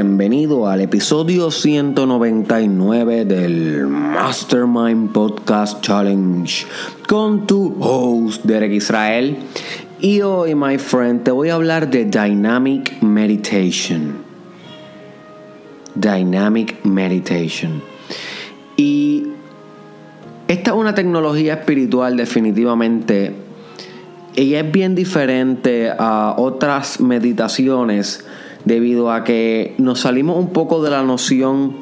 Bienvenido al episodio 199 del Mastermind Podcast Challenge con tu host Derek Israel. Y hoy, my friend, te voy a hablar de Dynamic Meditation. Dynamic Meditation. Y esta es una tecnología espiritual definitivamente. Ella es bien diferente a otras meditaciones debido a que nos salimos un poco de la noción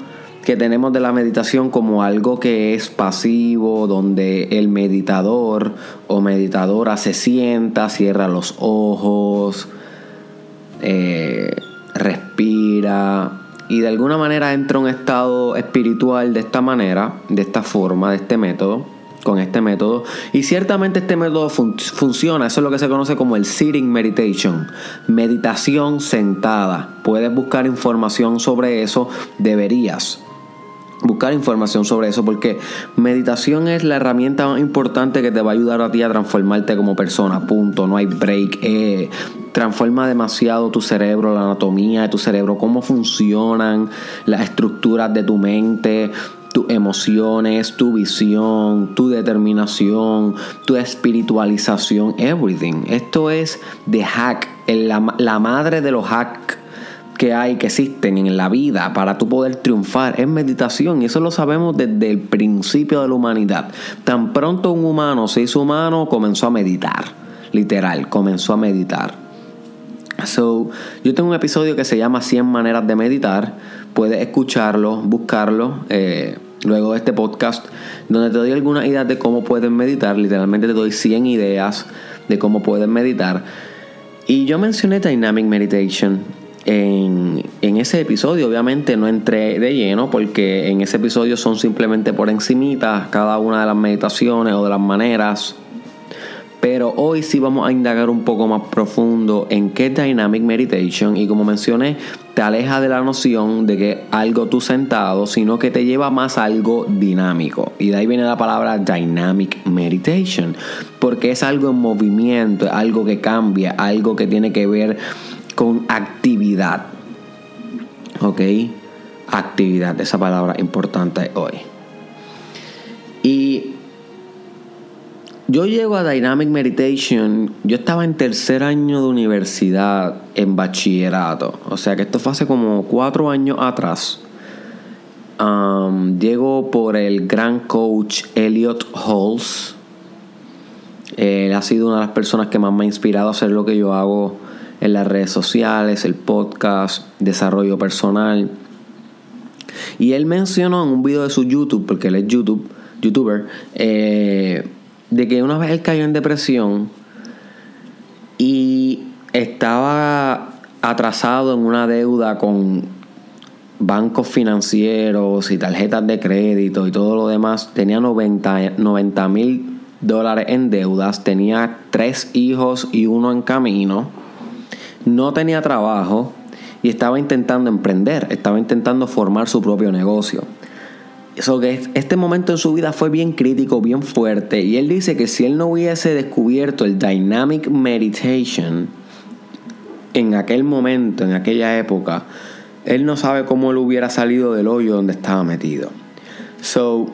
que tenemos de la meditación como algo que es pasivo, donde el meditador o meditadora se sienta, cierra los ojos, eh, respira y de alguna manera entra a un estado espiritual de esta manera, de esta forma, de este método con este método. Y ciertamente este método funciona, eso es lo que se conoce como el sitting meditation, meditación sentada. Puedes buscar información sobre eso, deberías buscar información sobre eso porque meditación es la herramienta más importante que te va a ayudar a ti a transformarte como persona, punto, no hay break. Eh, transforma demasiado tu cerebro, la anatomía de tu cerebro, cómo funcionan las estructuras de tu mente, tus emociones, tu visión, tu determinación, tu espiritualización, everything. Esto es de hack, la, la madre de los hacks que hay, que existen en la vida para tu poder triunfar, es meditación. Y eso lo sabemos desde el principio de la humanidad. Tan pronto un humano se hizo humano, comenzó a meditar. Literal, comenzó a meditar. So, yo tengo un episodio que se llama 100 maneras de meditar. Puedes escucharlo, buscarlo. Eh, luego de este podcast, donde te doy algunas ideas de cómo puedes meditar. Literalmente te doy 100 ideas de cómo puedes meditar. Y yo mencioné Dynamic Meditation en, en, ese episodio. Obviamente no entré de lleno porque en ese episodio son simplemente por encimita cada una de las meditaciones o de las maneras pero hoy sí vamos a indagar un poco más profundo en qué es Dynamic Meditation y como mencioné, te aleja de la noción de que algo tú sentado, sino que te lleva más a algo dinámico. Y de ahí viene la palabra Dynamic Meditation, porque es algo en movimiento, algo que cambia, algo que tiene que ver con actividad. ¿Ok? Actividad, esa palabra importante hoy. Y yo llego a Dynamic Meditation, yo estaba en tercer año de universidad en bachillerato, o sea que esto fue hace como cuatro años atrás. llego por el gran coach Elliot Halls. Él ha sido una de las personas que más me ha inspirado a hacer lo que yo hago en las redes sociales, el podcast, desarrollo personal. Y él mencionó en un video de su YouTube, porque él es YouTube, youtuber, eh, de que una vez él cayó en depresión y estaba atrasado en una deuda con bancos financieros y tarjetas de crédito y todo lo demás, tenía 90 mil dólares en deudas, tenía tres hijos y uno en camino, no tenía trabajo y estaba intentando emprender, estaba intentando formar su propio negocio. Eso que este momento en su vida fue bien crítico, bien fuerte. Y él dice que si él no hubiese descubierto el Dynamic Meditation en aquel momento, en aquella época, él no sabe cómo él hubiera salido del hoyo donde estaba metido. So,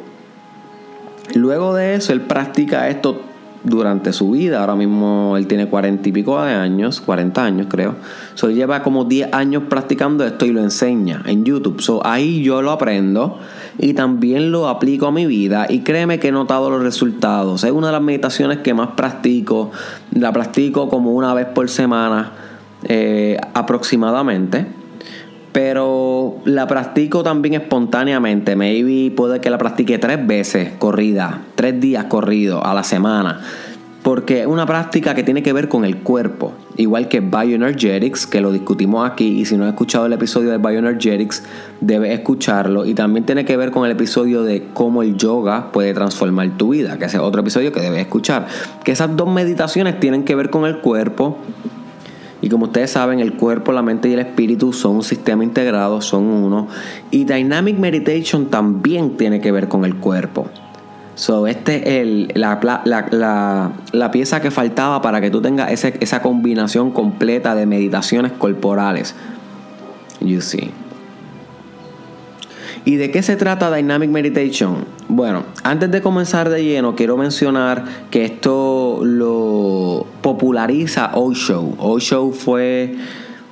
luego de eso, él practica esto durante su vida. Ahora mismo él tiene cuarenta y pico de años, 40 años creo. So, lleva como 10 años practicando esto y lo enseña en YouTube. So, ahí yo lo aprendo y también lo aplico a mi vida y créeme que he notado los resultados. Es una de las meditaciones que más practico. La practico como una vez por semana eh, aproximadamente. Pero la practico también espontáneamente. Maybe puede que la practique tres veces corrida, tres días corrido a la semana. Porque es una práctica que tiene que ver con el cuerpo. Igual que Bioenergetics, que lo discutimos aquí. Y si no has escuchado el episodio de Bioenergetics, debes escucharlo. Y también tiene que ver con el episodio de cómo el yoga puede transformar tu vida. Que ese es otro episodio que debes escuchar. Que esas dos meditaciones tienen que ver con el cuerpo y como ustedes saben, el cuerpo, la mente y el espíritu son un sistema integrado, son uno. Y Dynamic Meditation también tiene que ver con el cuerpo. So, este es el, la, pieza que faltaba para que tú tengas esa combinación completa de meditaciones corporales. You see. ¿Y de qué se trata Dynamic Meditation? Bueno, antes de comenzar de lleno, quiero mencionar que esto lo populariza Osho. Osho fue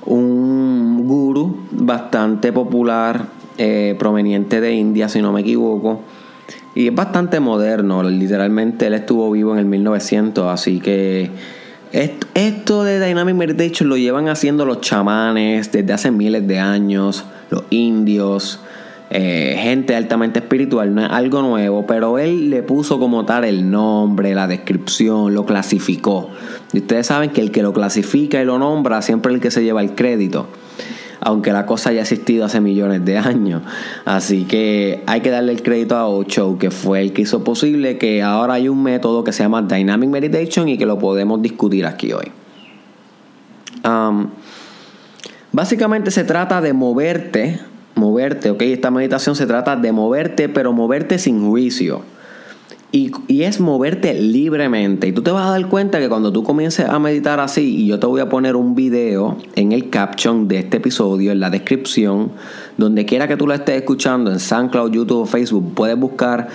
un guru bastante popular, eh, proveniente de India, si no me equivoco. Y es bastante moderno, literalmente él estuvo vivo en el 1900, así que esto de Dynamic Meditation lo llevan haciendo los chamanes desde hace miles de años, los indios, eh, gente altamente espiritual, no es algo nuevo, pero él le puso como tal el nombre, la descripción, lo clasificó. Y ustedes saben que el que lo clasifica y lo nombra siempre es el que se lleva el crédito, aunque la cosa haya existido hace millones de años. Así que hay que darle el crédito a Ocho, que fue el que hizo posible que ahora hay un método que se llama Dynamic Meditation y que lo podemos discutir aquí hoy. Básicamente se trata de moverte moverte, ¿ok? Esta meditación se trata de moverte, pero moverte sin juicio. Y, es moverte libremente. Y tú te vas a dar cuenta que cuando tú comiences a meditar así, y yo te voy a poner un video en el caption de este episodio, en la descripción, donde quiera que tú lo estés escuchando, en SoundCloud, YouTube o Facebook, puedes buscar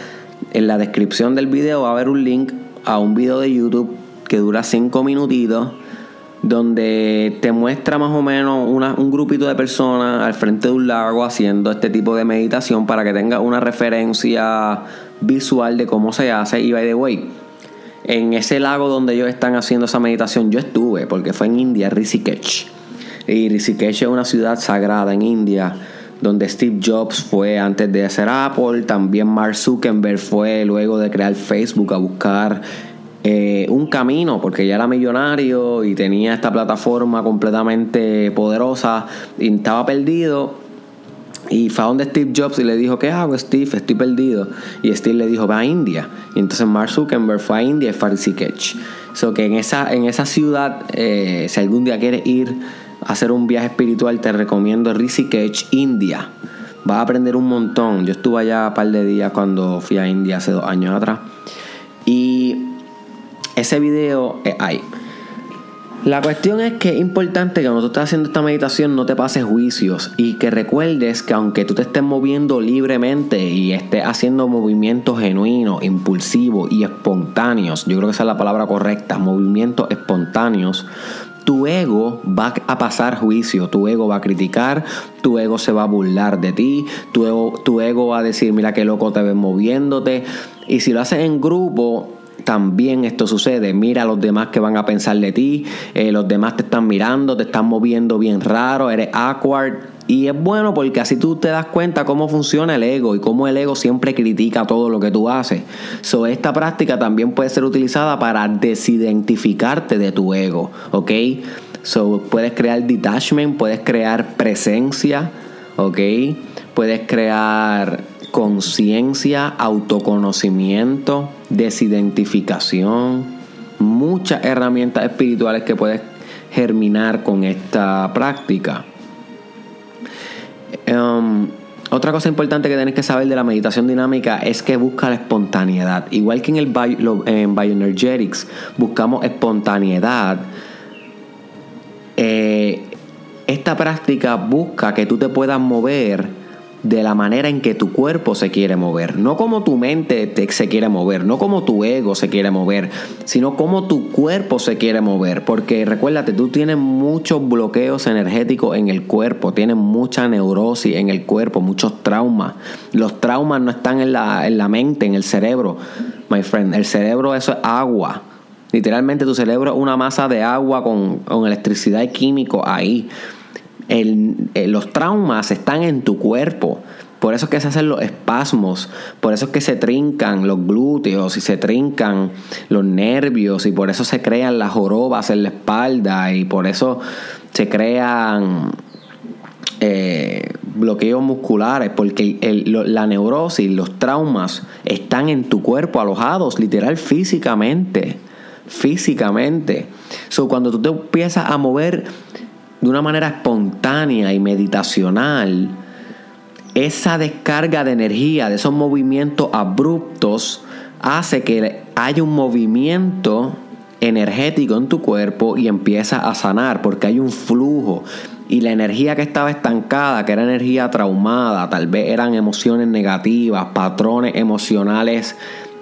en la descripción del video, va a haber un link a un video de YouTube que dura 5 minutitos donde te muestra más o menos un grupito de personas al frente de un lago haciendo este tipo de meditación para que tengas una referencia visual de cómo se hace. Y by the way, en ese lago donde ellos están haciendo esa meditación, yo estuve, porque fue en India, Rishikesh. Y Rishikesh es una ciudad sagrada en India donde Steve Jobs fue antes de hacer Apple, también Mark Zuckerberg fue luego de crear Facebook a buscar eh, un camino, porque ya era millonario y tenía esta plataforma completamente poderosa y estaba perdido. Y fue a donde Steve Jobs y le dijo, ¿qué hago Steve? Estoy perdido. Y Steve le dijo, va a India. Y entonces Mark Zuckerberg fue a India y fue a Rishikesh. So que en esa, en esa ciudad, eh, si algún día quieres ir a hacer un viaje espiritual, te recomiendo Rishikesh, India. Vas a aprender un montón. Yo estuve allá un par de días cuando fui a India hace dos años atrás. Ese video es ahí. La cuestión es que es importante que cuando tú estás haciendo esta meditación no te pases juicios y que recuerdes que aunque tú te estés moviendo libremente y estés haciendo movimientos genuinos, impulsivos y espontáneos, yo creo que esa es la palabra correcta, movimientos espontáneos, tu ego va a pasar juicio, tu ego va a criticar, tu ego se va a burlar de ti, tu ego, tu ego va a decir, mira qué loco te ves moviéndote. Y si lo haces en grupo, también esto sucede. Mira a los demás que van a pensar de ti. Eh, los demás te están mirando, te están moviendo bien raro, eres awkward. Y es bueno porque así tú te das cuenta cómo funciona el ego y cómo el ego siempre critica todo lo que tú haces. So, esta práctica también puede ser utilizada para desidentificarte de tu ego, ¿ok? So, puedes crear detachment, puedes crear presencia, ¿ok? Puedes crear conciencia, autoconocimiento, desidentificación, muchas herramientas espirituales que puedes germinar con esta práctica. Um, otra cosa importante que tienes que saber de la meditación dinámica es que busca la espontaneidad. Igual que en el en Bioenergetics buscamos espontaneidad, eh, esta práctica busca que tú te puedas mover de la manera en que tu cuerpo se quiere mover, no como tu mente se quiere mover, no como tu ego se quiere mover, sino como tu cuerpo se quiere mover, porque recuérdate, tú tienes muchos bloqueos energéticos en el cuerpo, tienes mucha neurosis en el cuerpo, muchos traumas. Los traumas no están en la, en la mente, en el cerebro, my friend, el cerebro eso es agua. Literalmente tu cerebro es una masa de agua con, con electricidad y químico ahí. Eh, los traumas están en tu cuerpo. Por eso es que se hacen los espasmos, por eso es que se trincan los glúteos y se trincan los nervios y por eso se crean las jorobas en la espalda y por eso se crean eh, bloqueos musculares, porque la neurosis, los traumas están en tu cuerpo alojados, literal físicamente, físicamente. So, cuando tú te empiezas a mover de una manera espontánea y meditacional, esa descarga de energía, de esos movimientos abruptos, hace que haya un movimiento energético en tu cuerpo y empieza a sanar porque hay un flujo. y la energía que estaba estancada, que era energía traumada, tal vez eran emociones negativas, patrones emocionales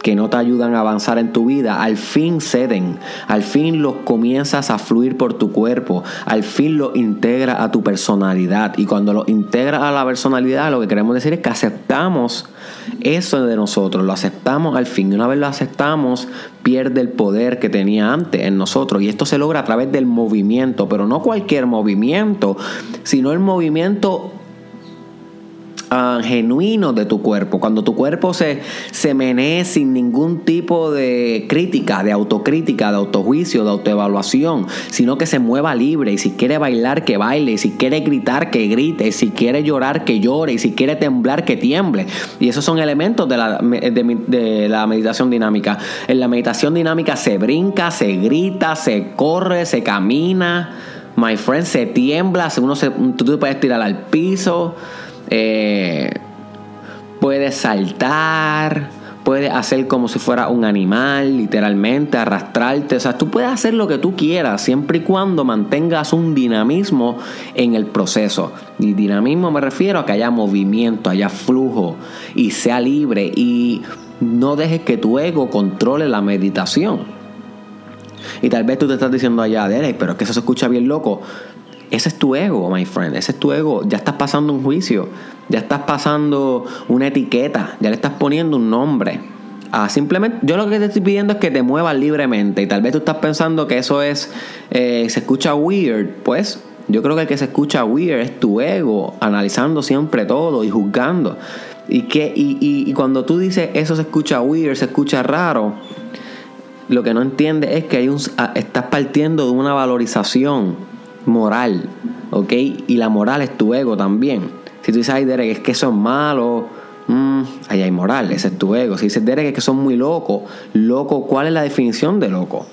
que no te ayudan a avanzar en tu vida, al fin ceden, al fin los comienzas a fluir por tu cuerpo, al fin lo integra a tu personalidad. Y cuando lo integra a la personalidad, lo que queremos decir es que aceptamos eso de nosotros, lo aceptamos al fin. Y una vez lo aceptamos, pierde el poder que tenía antes en nosotros. Y esto se logra a través del movimiento, pero no cualquier movimiento, sino el movimiento Ah, genuino de tu cuerpo, cuando tu cuerpo se, se menee sin ningún tipo de crítica, de autocrítica, de autojuicio, de autoevaluación, sino que se mueva libre y si quiere bailar, que baile, y si quiere gritar, que grite, y si quiere llorar, que llore, y si quiere temblar, que tiemble. Y esos son elementos de la, de la meditación dinámica. En la meditación dinámica se brinca, se grita, se corre, se camina. My friend, se tiembla, uno tú te puedes tirar al piso. Eh, puedes saltar, puedes hacer como si fuera un animal, literalmente, arrastrarte. O sea, tú puedes hacer lo que tú quieras, siempre y cuando mantengas un dinamismo en el proceso. Y dinamismo me refiero a que haya movimiento, haya flujo y sea libre y no dejes que tu ego controle la meditación. Y tal vez tú te estás diciendo allá, Derek, pero es que eso se escucha bien loco. Ese es tu ego, my friend. Ese es tu ego. Ya estás pasando un juicio. Ya estás pasando una etiqueta. Ya le estás poniendo un nombre. Ah, simplemente, yo lo que te estoy pidiendo es que te muevas libremente. Y tal vez tú estás pensando que eso es. Eh, se escucha weird. Pues yo creo que el que se escucha weird es tu ego. Analizando siempre todo y juzgando. Y, que, y, cuando tú dices eso se escucha weird, se escucha raro. Lo que no entiendes es que hay un, ah, estás partiendo de una valorización moral, ¿ok? Y la moral es tu ego también. Si tú dices, ay, Derek, es que son malos, mmm, ahí hay moral, ese es tu ego. Si dices, Derek, es que son muy locos, loco, ¿cuál es la definición de loco?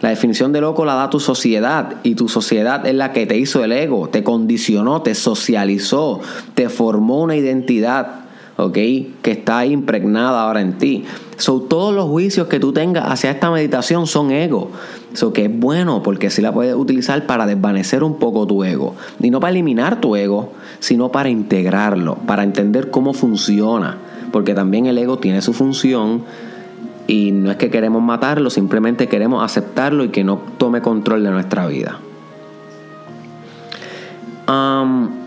La definición de loco la da tu sociedad y tu sociedad es la que te hizo el ego, te condicionó, te socializó, te formó una identidad, ¿ok? Que está impregnada ahora en ti. So, todos los juicios que tú tengas hacia esta meditación son ego. Eso que es bueno porque así la puedes utilizar para desvanecer un poco tu ego. Y no para eliminar tu ego, sino para integrarlo, para entender cómo funciona. Porque también el ego tiene su función y no es que queremos matarlo, simplemente queremos aceptarlo y que no tome control de nuestra vida. Um,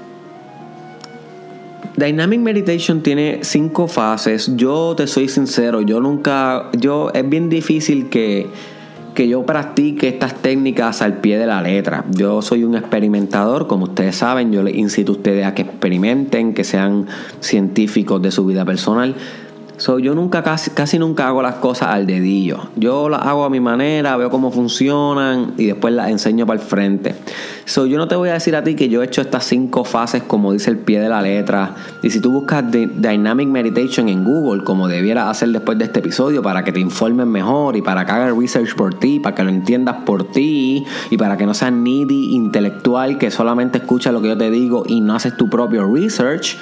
Dynamic Meditation tiene cinco fases. Yo te soy sincero, yo nunca, yo es bien difícil que que yo practique estas técnicas al pie de la letra. Yo soy un experimentador, como ustedes saben, yo les incito a ustedes a que experimenten, que sean científicos de su vida personal. So, yo nunca, casi, casi nunca hago las cosas al dedillo. Yo las hago a mi manera, veo cómo funcionan y después las enseño para el frente. So, yo no te voy a decir a ti que yo he hecho estas cinco fases como dice el pie de la letra. Y si tú buscas Dynamic Meditation en Google, como debieras hacer después de este episodio, para que te informen mejor y para que hagas research por ti, para que lo entiendas por ti y para que no seas needy intelectual que solamente escucha lo que yo te digo y no haces tu propio research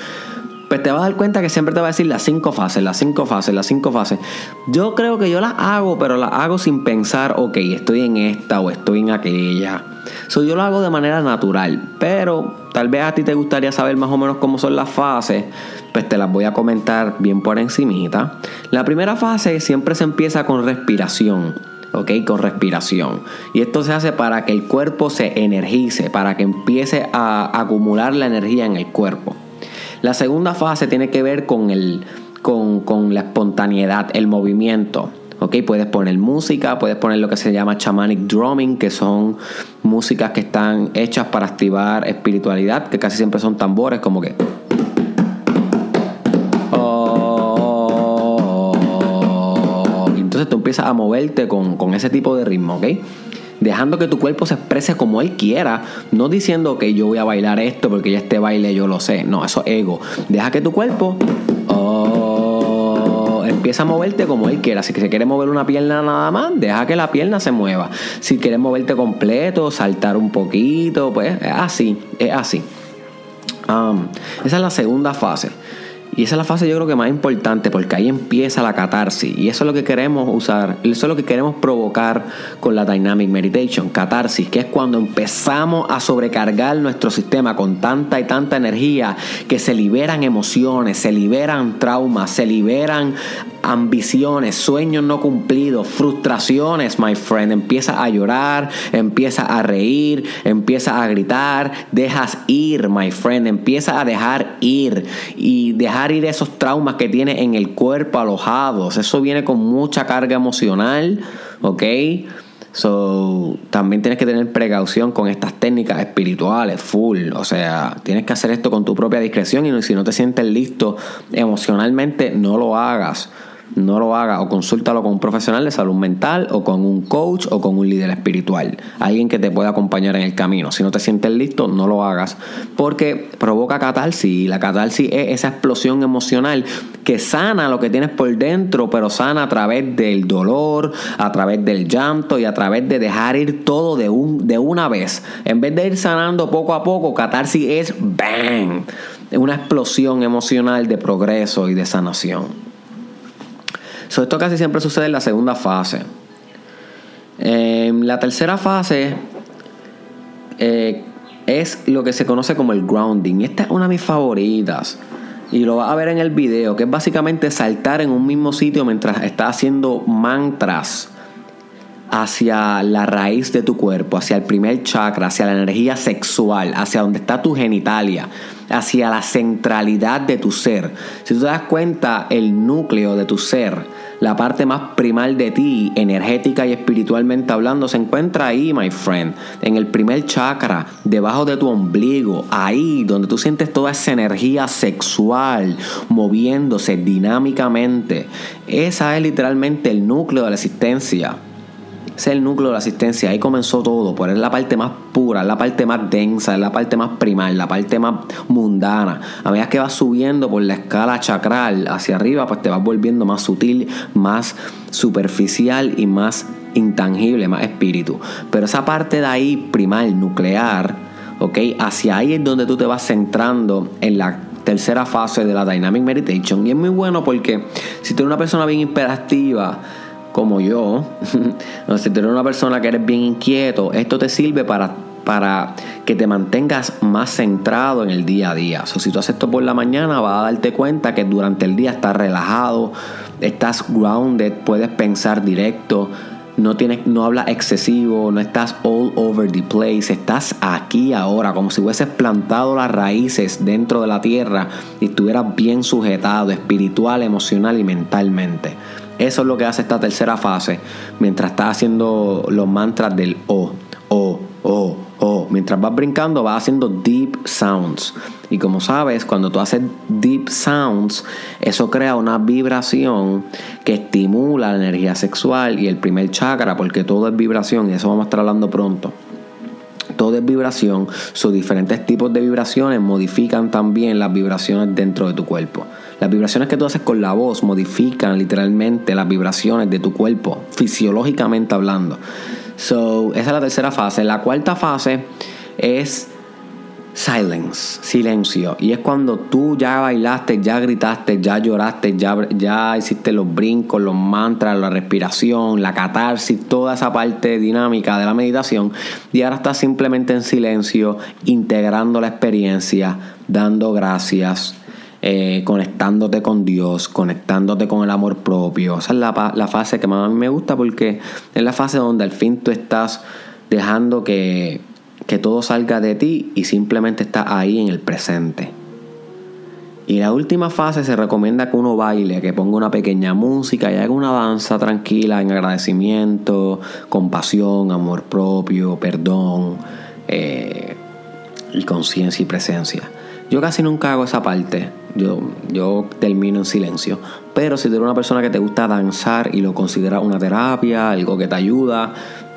pues te vas a dar cuenta que siempre te va a decir las cinco fases, las cinco fases, las cinco fases. Yo creo que yo las hago, pero las hago sin pensar, ok, estoy en esta o estoy en aquella. So, yo lo hago de manera natural, pero tal vez a ti te gustaría saber más o menos cómo son las fases, pues te las voy a comentar bien por encimita. La primera fase siempre se empieza con respiración. ¿ok? Con respiración. Y esto se hace para que el cuerpo se energice, para que empiece a acumular la energía en el cuerpo. La segunda fase tiene que ver con, el, con, la espontaneidad, el movimiento. ¿ok? Puedes poner música, puedes poner lo que se llama shamanic drumming, que son músicas que están hechas para activar espiritualidad, que casi siempre son tambores, como que. Oh, entonces tú empiezas a moverte con, con ese tipo de ritmo, ¿ok? Dejando que tu cuerpo se exprese como él quiera, no diciendo que yo voy a bailar esto porque ya este baile yo lo sé, no, eso es ego. Deja que tu cuerpo oh, empieza a moverte como él quiera. Si se quiere mover una pierna nada más, deja que la pierna se mueva. Si quieres moverte completo, saltar un poquito, pues es así, es así. Um, esa es la segunda fase. Y esa es la fase yo creo que más importante porque ahí empieza la catarsis. Y eso es lo que queremos usar, eso es lo que queremos provocar con la Dynamic Meditation, catarsis, que es cuando empezamos a sobrecargar nuestro sistema con tanta y tanta energía que se liberan emociones, se liberan traumas, se liberan ambiciones, sueños no cumplidos, frustraciones, my friend. Empieza a llorar, empieza a reír, empieza a gritar, dejas ir, my friend. Empieza a dejar ir y dejar ir esos traumas que tiene en el cuerpo alojados. Eso viene con mucha carga emocional, ¿ok? So, también tienes que tener precaución con estas técnicas espirituales, full. O sea, tienes que hacer esto con tu propia discreción y si no te sientes listo emocionalmente, no lo hagas no lo haga o consúltalo con un profesional de salud mental o con un coach o con un líder espiritual, alguien que te pueda acompañar en el camino. Si no te sientes listo, no lo hagas porque provoca catarsis y la catarsis es esa explosión emocional que sana lo que tienes por dentro, pero sana a través del dolor, a través del llanto y a través de dejar ir todo de, un, de una vez. En vez de ir sanando poco a poco, catarsis es bang, una explosión emocional de progreso y de sanación esto casi siempre sucede en la segunda fase. En la tercera fase eh, es lo que se conoce como el grounding. Esta es una de mis favoritas. Y lo vas a ver en el video, que es básicamente saltar en un mismo sitio mientras estás haciendo mantras hacia la raíz de tu cuerpo, hacia el primer chakra, hacia la energía sexual, hacia donde está tu genitalia, hacia la centralidad de tu ser. Si tú te das cuenta, el núcleo de tu ser, la parte más primal de ti, energética y espiritualmente hablando, se encuentra ahí, my friend, en el primer chakra, debajo de tu ombligo, ahí donde tú sientes toda esa energía sexual moviéndose dinámicamente. Esa es literalmente el núcleo de la existencia. Es el núcleo de la asistencia. Ahí comenzó todo. Por es la parte más pura, la parte más densa, la parte más primal, la parte más mundana. A medida que vas subiendo por la escala chakral hacia arriba, pues te vas volviendo más sutil, más superficial y más intangible, más espíritu. Pero esa parte de ahí, primal, nuclear, ¿ok? Hacia ahí es donde tú te vas centrando en la tercera fase de la Dynamic Meditation. Y es muy bueno porque si tú eres una persona bien hiperactiva, como yo, si tú eres una persona que eres bien inquieto, esto te sirve para, para que te mantengas más centrado en el día a día. O si tú haces esto por la mañana, vas a darte cuenta que durante el día estás relajado, estás grounded, puedes pensar directo, no, tienes, no hablas excesivo, no estás all over the place, estás aquí ahora, como si hubieses plantado las raíces dentro de la tierra y estuvieras bien sujetado espiritual, emocional y mentalmente. Eso es lo que hace esta tercera fase mientras estás haciendo los mantras del O, O, O, O. Mientras vas brincando vas haciendo deep sounds. Y como sabes, cuando tú haces deep sounds, eso crea una vibración que estimula la energía sexual y el primer chakra, porque todo es vibración y eso vamos a estar hablando pronto todo es vibración, sus diferentes tipos de vibraciones modifican también las vibraciones dentro de tu cuerpo. Las vibraciones que tú haces con la voz modifican literalmente las vibraciones de tu cuerpo, fisiológicamente hablando. So, esa es la tercera fase. La cuarta fase es silence, silencio. Y es cuando tú ya bailaste, ya gritaste, ya lloraste, ya, hiciste los brincos, los mantras, la respiración, la catarsis, toda esa parte dinámica de la meditación. Y ahora estás simplemente en silencio, integrando la experiencia, dando gracias, eh, conectándote con Dios, conectándote con el amor propio. Esa es la, la fase que más a mí me gusta porque es la fase donde al fin tú estás dejando que, que todo salga de ti y simplemente estás ahí en el presente. Y la última fase se recomienda que uno baile, que ponga una pequeña música y haga una danza tranquila en agradecimiento, compasión, amor propio, perdón eh, y conciencia y presencia. Yo casi nunca hago esa parte. Yo, yo termino en silencio. Pero si tú eres una persona que te gusta danzar y lo consideras una terapia, algo que te ayuda,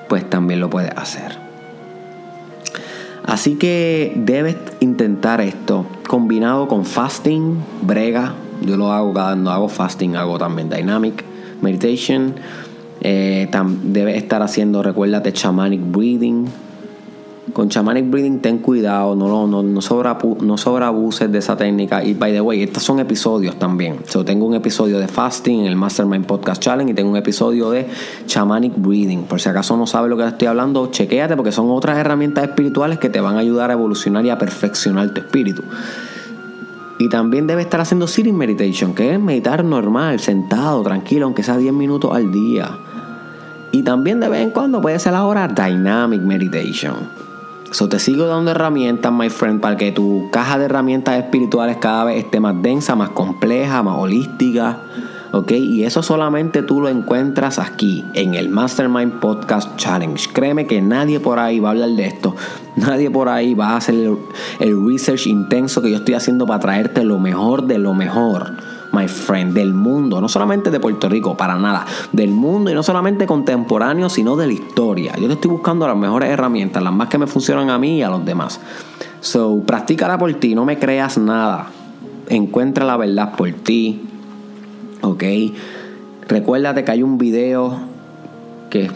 pues también lo puedes hacer. Así que debes intentar esto combinado con fasting, brega. Yo lo hago cuando hago fasting, hago también dynamic meditation. Eh, debes estar haciendo, recuérdate, shamanic breathing. Con Shamanic Breathing ten cuidado, no, no, no, sobra, no sobreabuses de esa técnica. Y by the way, estos son episodios también. So, tengo un episodio de fasting en el Mastermind Podcast Challenge y tengo un episodio de Shamanic Breathing. Por si acaso no sabes lo que estoy hablando, chequéate porque son otras herramientas espirituales que te van a ayudar a evolucionar y a perfeccionar tu espíritu. Y también debe estar haciendo sitting meditation, que es meditar normal, sentado, tranquilo, aunque sea 10 minutos al día. Y también de vez en cuando puede ser ahora dynamic meditation. So te sigo dando herramientas, my friend, para que tu caja de herramientas espirituales cada vez esté más densa, más compleja, más holística. ¿Ok? Y eso solamente tú lo encuentras aquí, en el Mastermind Podcast Challenge. Créeme que nadie por ahí va a hablar de esto. Nadie por ahí va a hacer el research intenso que yo estoy haciendo para traerte lo mejor de lo mejor my friend, del mundo, no solamente de Puerto Rico, para nada, del mundo y no solamente contemporáneo, sino de la historia. Yo te estoy buscando las mejores herramientas, las más que me funcionan a mí y a los demás. So, practícala por ti, no me creas nada. Encuentra la verdad por ti. ¿Ok? Recuérdate que hay un video que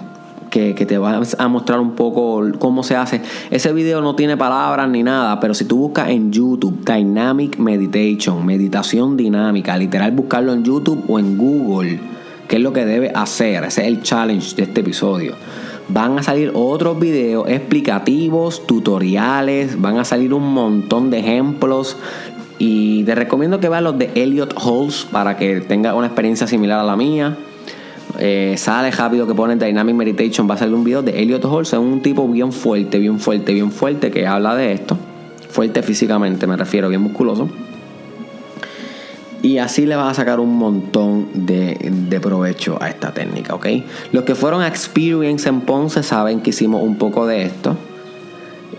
que, te va a mostrar un poco cómo se hace. Ese video no tiene palabras ni nada, pero si tú buscas en YouTube Dynamic Meditation, meditación dinámica, literal buscarlo en YouTube o en Google, qué es lo que debe hacer. Ese es el challenge de este episodio. Van a salir otros videos explicativos, tutoriales, van a salir un montón de ejemplos. Y te recomiendo que veas los de Elliot Halls para que tengas una experiencia similar a la mía. Eh, sale rápido que pone Dynamic Meditation. Va a salir un video de Elliot Horse, es un tipo bien fuerte, bien fuerte, bien fuerte que habla de esto. Fuerte físicamente, me refiero, bien musculoso. Y así le vas a sacar un montón de, de, provecho a esta técnica, ¿ok? Los que fueron a Experience en Ponce saben que hicimos un poco de esto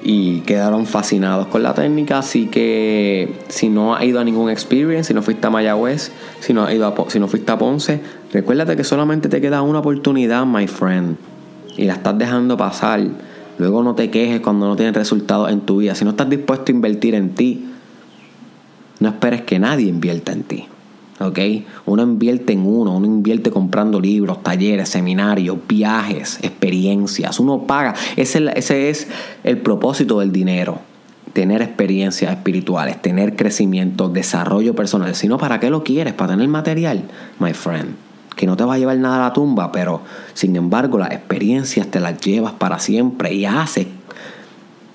y quedaron fascinados con la técnica. Así que si no has ido a ningún experience, si no fuiste a Mayagüez, si no, has ido si no fuiste a Ponce, recuérdate que solamente te queda una oportunidad, my friend, y la estás dejando pasar. Luego no te quejes cuando no tienes resultados en tu vida. Si no estás dispuesto a invertir en ti, no esperes que nadie invierta en ti. ¿Ok? Uno invierte en uno, uno invierte comprando libros, talleres, seminarios, viajes, experiencias. Uno paga. Ese, ese es el propósito del dinero. Tener experiencias espirituales, tener crecimiento, desarrollo personal. Si no, ¿para qué lo quieres? ¿Para tener material? My friend. Que no te va a llevar nada a la tumba, pero sin embargo las experiencias te las llevas para siempre y haces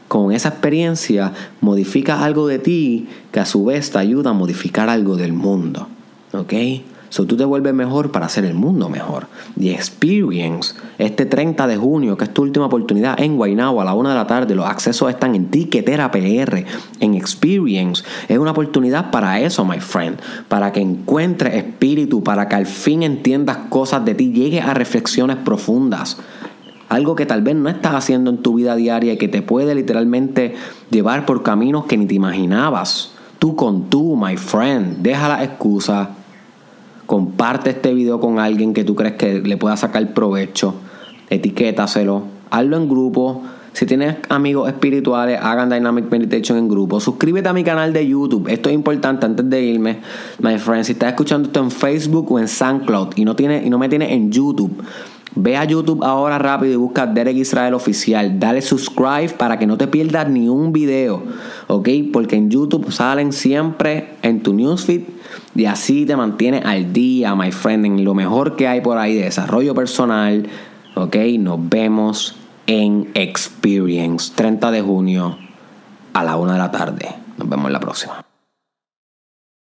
con esa experiencia modificas algo de ti que a su vez te ayuda a modificar algo del mundo. ¿Ok? So tú te vuelves mejor para hacer el mundo mejor. The Experience, este 30 de junio, que es tu última oportunidad en Guaynabo a la una de la tarde, los accesos están en Tiquetera PR, en Experience. Es una oportunidad para eso, my friend. Para que encuentres espíritu, para que al fin entiendas cosas de ti, llegues a reflexiones profundas. Algo que tal vez no estás haciendo en tu vida diaria y que te puede literalmente llevar por caminos que ni te imaginabas. Tú con tú, my friend. Deja la excusa comparte este video con alguien que tú crees que le pueda sacar provecho, etiquétaselo, hazlo en grupo. Si tienes amigos espirituales, hagan Dynamic Meditation en grupo. Suscríbete a mi canal de YouTube. Esto es importante antes de irme. My friend, si estás escuchando esto en Facebook o en SoundCloud y no, tiene, y no me tienes en YouTube, Ve a YouTube ahora rápido y busca Derek Israel Oficial. Dale subscribe para que no te pierdas ni un video. ¿Ok? Porque en YouTube salen siempre en tu newsfeed y así te mantiene al día, my friend, en lo mejor que hay por ahí de desarrollo personal. ¿Ok? Nos vemos en Experience 30 de junio a la una de la tarde. Nos vemos la próxima.